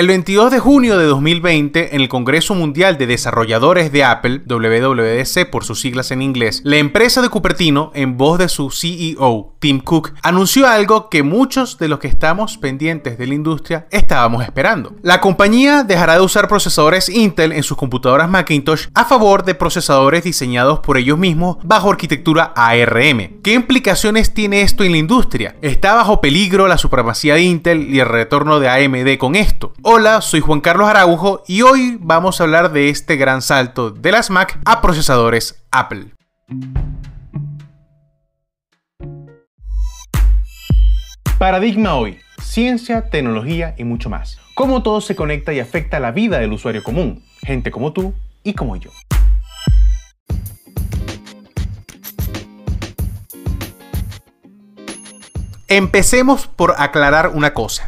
El 22 de junio de 2020, en el Congreso Mundial de Desarrolladores de Apple, WWDC por sus siglas en inglés, la empresa de Cupertino, en voz de su CEO, Tim Cook, anunció algo que muchos de los que estamos pendientes de la industria estábamos esperando. La compañía dejará de usar procesadores Intel en sus computadoras Macintosh a favor de procesadores diseñados por ellos mismos bajo arquitectura ARM. ¿Qué implicaciones tiene esto en la industria? ¿Está bajo peligro la supremacía de Intel y el retorno de AMD con esto? Hola, soy Juan Carlos Araujo y hoy vamos a hablar de este gran salto de las Mac a procesadores Apple. Paradigma hoy, ciencia, tecnología y mucho más. Cómo todo se conecta y afecta la vida del usuario común, gente como tú y como yo. Empecemos por aclarar una cosa.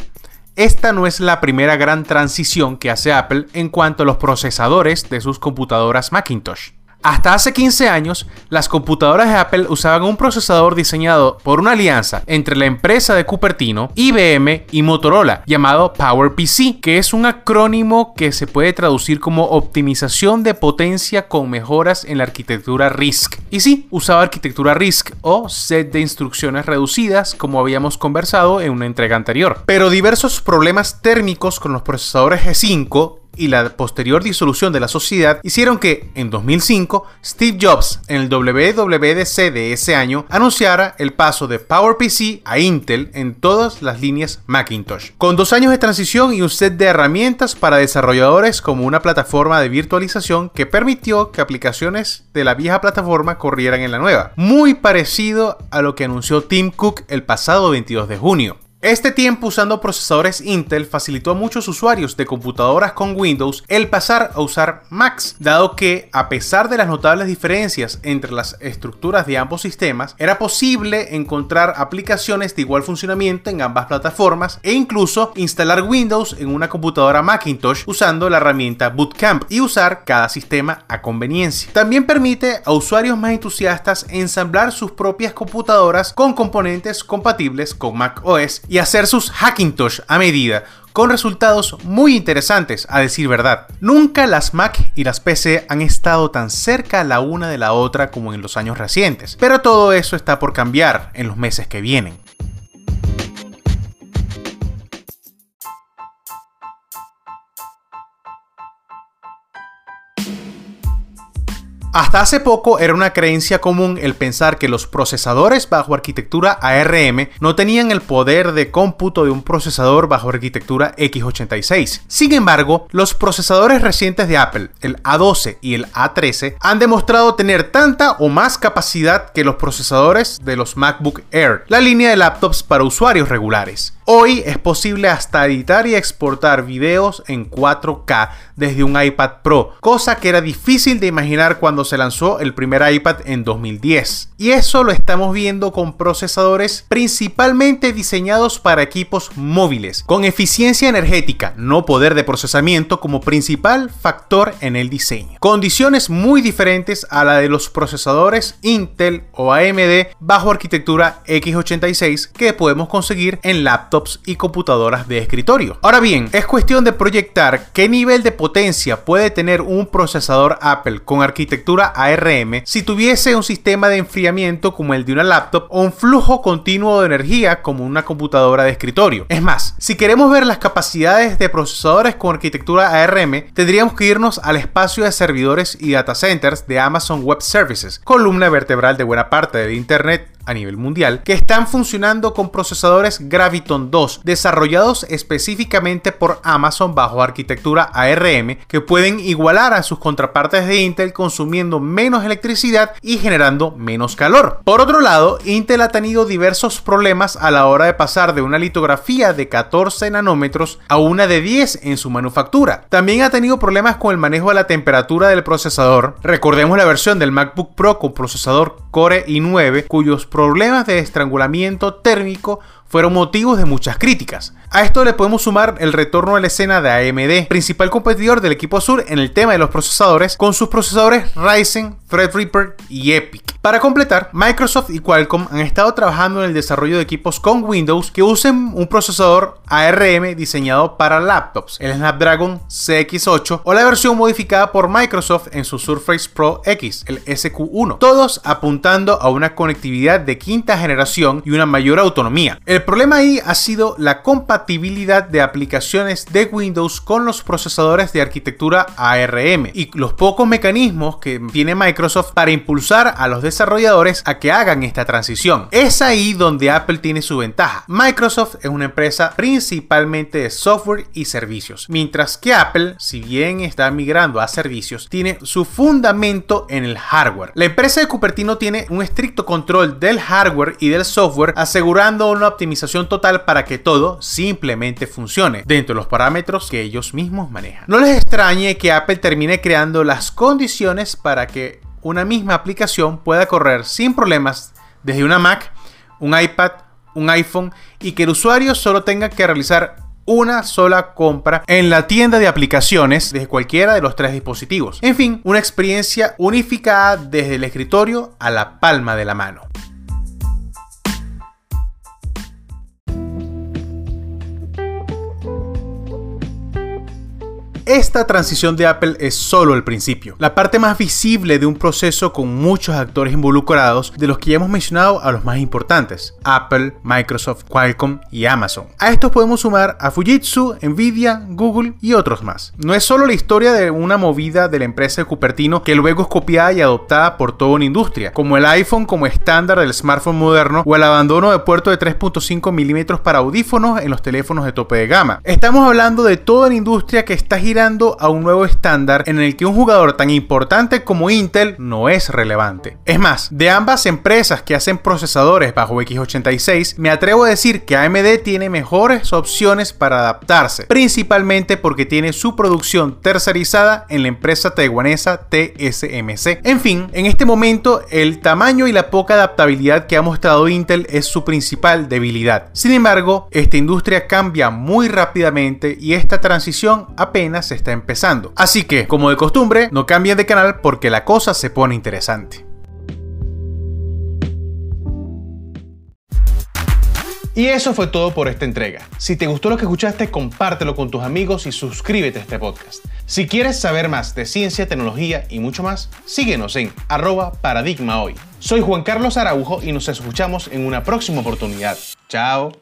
Esta no es la primera gran transición que hace Apple en cuanto a los procesadores de sus computadoras Macintosh. Hasta hace 15 años, las computadoras de Apple usaban un procesador diseñado por una alianza entre la empresa de Cupertino, IBM y Motorola, llamado PowerPC, que es un acrónimo que se puede traducir como optimización de potencia con mejoras en la arquitectura RISC. Y sí, usaba arquitectura RISC o set de instrucciones reducidas, como habíamos conversado en una entrega anterior. Pero diversos problemas térmicos con los procesadores G5 y la posterior disolución de la sociedad hicieron que, en 2005, Steve Jobs, en el WWDC de ese año, anunciara el paso de PowerPC a Intel en todas las líneas Macintosh. Con dos años de transición y un set de herramientas para desarrolladores como una plataforma de virtualización que permitió que aplicaciones de la vieja plataforma corrieran en la nueva. Muy parecido a lo que anunció Tim Cook el pasado 22 de junio. Este tiempo usando procesadores Intel facilitó a muchos usuarios de computadoras con Windows el pasar a usar Macs, dado que a pesar de las notables diferencias entre las estructuras de ambos sistemas, era posible encontrar aplicaciones de igual funcionamiento en ambas plataformas e incluso instalar Windows en una computadora Macintosh usando la herramienta Bootcamp y usar cada sistema a conveniencia. También permite a usuarios más entusiastas ensamblar sus propias computadoras con componentes compatibles con Mac OS y hacer sus Hackintosh a medida, con resultados muy interesantes a decir verdad. Nunca las Mac y las PC han estado tan cerca la una de la otra como en los años recientes, pero todo eso está por cambiar en los meses que vienen. Hasta hace poco era una creencia común el pensar que los procesadores bajo arquitectura ARM no tenían el poder de cómputo de un procesador bajo arquitectura x86. Sin embargo, los procesadores recientes de Apple, el A12 y el A13, han demostrado tener tanta o más capacidad que los procesadores de los MacBook Air, la línea de laptops para usuarios regulares. Hoy es posible hasta editar y exportar videos en 4K desde un iPad Pro, cosa que era difícil de imaginar cuando se lanzó el primer iPad en 2010. Y eso lo estamos viendo con procesadores principalmente diseñados para equipos móviles, con eficiencia energética, no poder de procesamiento como principal factor en el diseño. Condiciones muy diferentes a la de los procesadores Intel o AMD bajo arquitectura x86 que podemos conseguir en y computadoras de escritorio. Ahora bien, es cuestión de proyectar qué nivel de potencia puede tener un procesador Apple con arquitectura ARM si tuviese un sistema de enfriamiento como el de una laptop o un flujo continuo de energía como una computadora de escritorio. Es más, si queremos ver las capacidades de procesadores con arquitectura ARM, tendríamos que irnos al espacio de servidores y data centers de Amazon Web Services, columna vertebral de buena parte del Internet a nivel mundial que están funcionando con procesadores Graviton 2 desarrollados específicamente por Amazon bajo arquitectura ARM que pueden igualar a sus contrapartes de Intel consumiendo menos electricidad y generando menos calor. Por otro lado, Intel ha tenido diversos problemas a la hora de pasar de una litografía de 14 nanómetros a una de 10 en su manufactura. También ha tenido problemas con el manejo de la temperatura del procesador. Recordemos la versión del MacBook Pro con procesador Core i9 cuyos problemas de estrangulamiento térmico fueron motivos de muchas críticas. A esto le podemos sumar el retorno a la escena de AMD, principal competidor del equipo Sur en el tema de los procesadores, con sus procesadores Ryzen, Threadripper y Epic. Para completar, Microsoft y Qualcomm han estado trabajando en el desarrollo de equipos con Windows que usen un procesador ARM diseñado para laptops, el Snapdragon CX8 o la versión modificada por Microsoft en su Surface Pro X, el SQ1, todos apuntando a una conectividad de quinta generación y una mayor autonomía. El problema ahí ha sido la compatibilidad de aplicaciones de Windows con los procesadores de arquitectura ARM y los pocos mecanismos que tiene Microsoft para impulsar a los a que hagan esta transición. Es ahí donde Apple tiene su ventaja. Microsoft es una empresa principalmente de software y servicios, mientras que Apple, si bien está migrando a servicios, tiene su fundamento en el hardware. La empresa de Cupertino tiene un estricto control del hardware y del software, asegurando una optimización total para que todo simplemente funcione dentro de los parámetros que ellos mismos manejan. No les extrañe que Apple termine creando las condiciones para que una misma aplicación pueda correr sin problemas desde una Mac, un iPad, un iPhone y que el usuario solo tenga que realizar una sola compra en la tienda de aplicaciones desde cualquiera de los tres dispositivos. En fin, una experiencia unificada desde el escritorio a la palma de la mano. Esta transición de Apple es solo el principio, la parte más visible de un proceso con muchos actores involucrados, de los que ya hemos mencionado a los más importantes, Apple, Microsoft, Qualcomm y Amazon. A estos podemos sumar a Fujitsu, Nvidia, Google y otros más. No es solo la historia de una movida de la empresa de Cupertino que luego es copiada y adoptada por toda una industria, como el iPhone como estándar del smartphone moderno o el abandono de puerto de 3.5 milímetros para audífonos en los teléfonos de tope de gama. Estamos hablando de toda la industria que está girando a un nuevo estándar en el que un jugador tan importante como Intel no es relevante. Es más, de ambas empresas que hacen procesadores bajo x86, me atrevo a decir que AMD tiene mejores opciones para adaptarse, principalmente porque tiene su producción tercerizada en la empresa taiwanesa TSMC. En fin, en este momento el tamaño y la poca adaptabilidad que ha mostrado Intel es su principal debilidad. Sin embargo, esta industria cambia muy rápidamente y esta transición apenas está empezando. Así que, como de costumbre, no cambien de canal porque la cosa se pone interesante. Y eso fue todo por esta entrega. Si te gustó lo que escuchaste, compártelo con tus amigos y suscríbete a este podcast. Si quieres saber más de ciencia, tecnología y mucho más, síguenos en arroba paradigma hoy. Soy Juan Carlos Araujo y nos escuchamos en una próxima oportunidad. Chao.